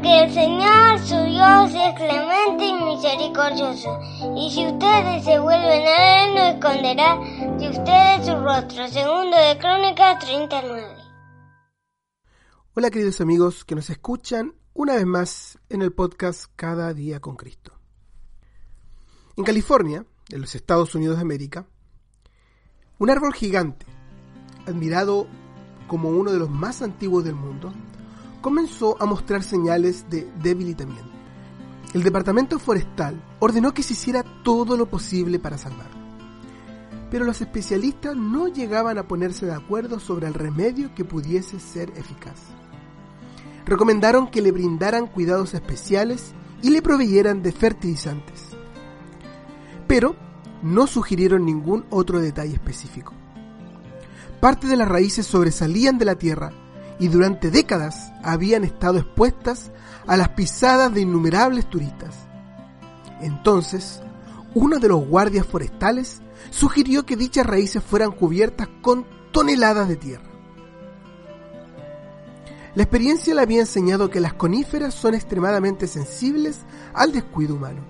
Porque el Señor su Dios es clemente y misericordioso, y si ustedes se vuelven a Él, no esconderá de ustedes su rostro. Segundo de Crónicas 39. Hola queridos amigos que nos escuchan una vez más en el podcast Cada día con Cristo. En California, en los Estados Unidos de América, un árbol gigante, admirado como uno de los más antiguos del mundo, comenzó a mostrar señales de debilitamiento. El departamento forestal ordenó que se hiciera todo lo posible para salvarlo. Pero los especialistas no llegaban a ponerse de acuerdo sobre el remedio que pudiese ser eficaz. Recomendaron que le brindaran cuidados especiales y le proveyeran de fertilizantes. Pero no sugirieron ningún otro detalle específico. Parte de las raíces sobresalían de la tierra y durante décadas habían estado expuestas a las pisadas de innumerables turistas. Entonces, uno de los guardias forestales sugirió que dichas raíces fueran cubiertas con toneladas de tierra. La experiencia le había enseñado que las coníferas son extremadamente sensibles al descuido humano.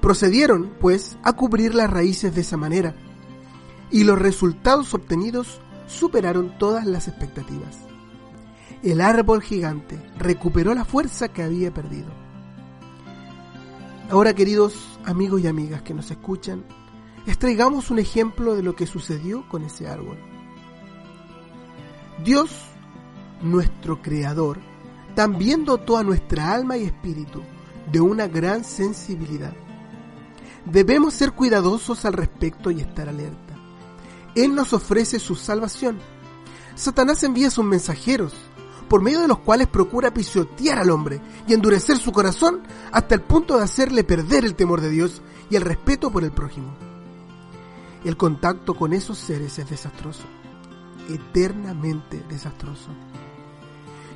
Procedieron, pues, a cubrir las raíces de esa manera, y los resultados obtenidos superaron todas las expectativas. El árbol gigante recuperó la fuerza que había perdido. Ahora, queridos amigos y amigas que nos escuchan, extraigamos un ejemplo de lo que sucedió con ese árbol. Dios, nuestro Creador, también dotó a nuestra alma y espíritu de una gran sensibilidad. Debemos ser cuidadosos al respecto y estar alerta. Él nos ofrece su salvación. Satanás envía sus mensajeros, por medio de los cuales procura pisotear al hombre y endurecer su corazón hasta el punto de hacerle perder el temor de Dios y el respeto por el prójimo. El contacto con esos seres es desastroso, eternamente desastroso.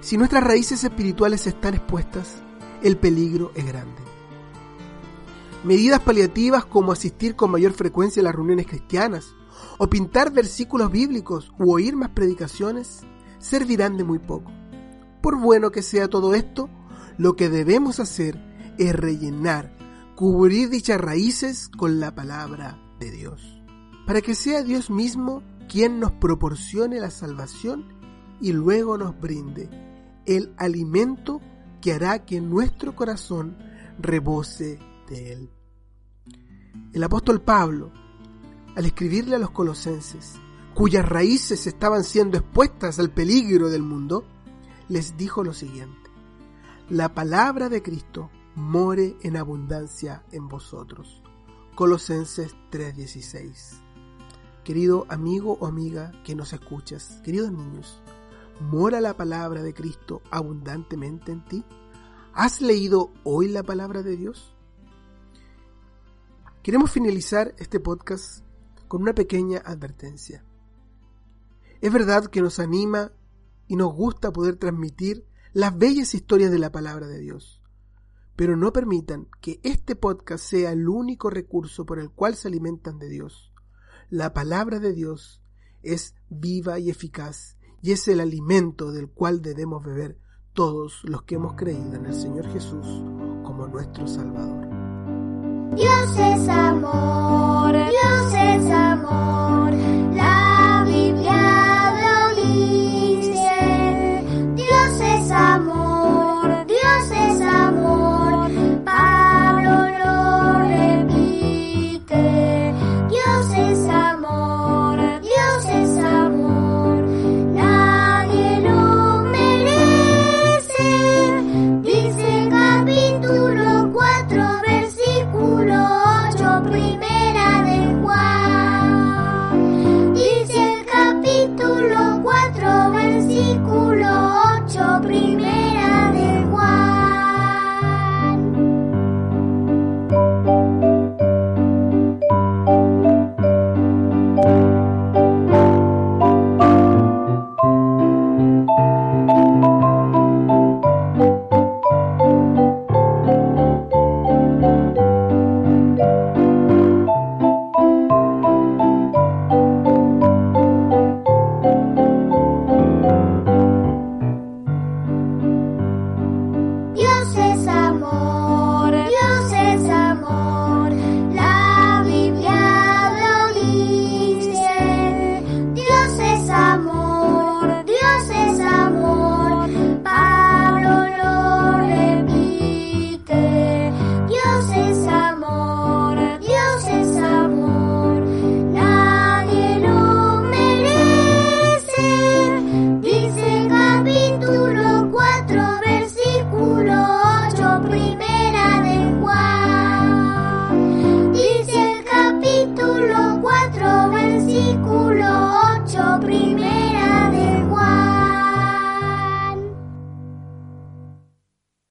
Si nuestras raíces espirituales están expuestas, el peligro es grande. Medidas paliativas como asistir con mayor frecuencia a las reuniones cristianas, o pintar versículos bíblicos u oír más predicaciones servirán de muy poco. Por bueno que sea todo esto, lo que debemos hacer es rellenar, cubrir dichas raíces con la palabra de Dios, para que sea Dios mismo quien nos proporcione la salvación y luego nos brinde el alimento que hará que nuestro corazón rebose de él. El apóstol Pablo al escribirle a los colosenses, cuyas raíces estaban siendo expuestas al peligro del mundo, les dijo lo siguiente, la palabra de Cristo more en abundancia en vosotros. Colosenses 3:16. Querido amigo o amiga que nos escuchas, queridos niños, ¿mora la palabra de Cristo abundantemente en ti? ¿Has leído hoy la palabra de Dios? Queremos finalizar este podcast con una pequeña advertencia. Es verdad que nos anima y nos gusta poder transmitir las bellas historias de la palabra de Dios, pero no permitan que este podcast sea el único recurso por el cual se alimentan de Dios. La palabra de Dios es viva y eficaz y es el alimento del cual debemos beber todos los que hemos creído en el Señor Jesús como nuestro Salvador. Dios es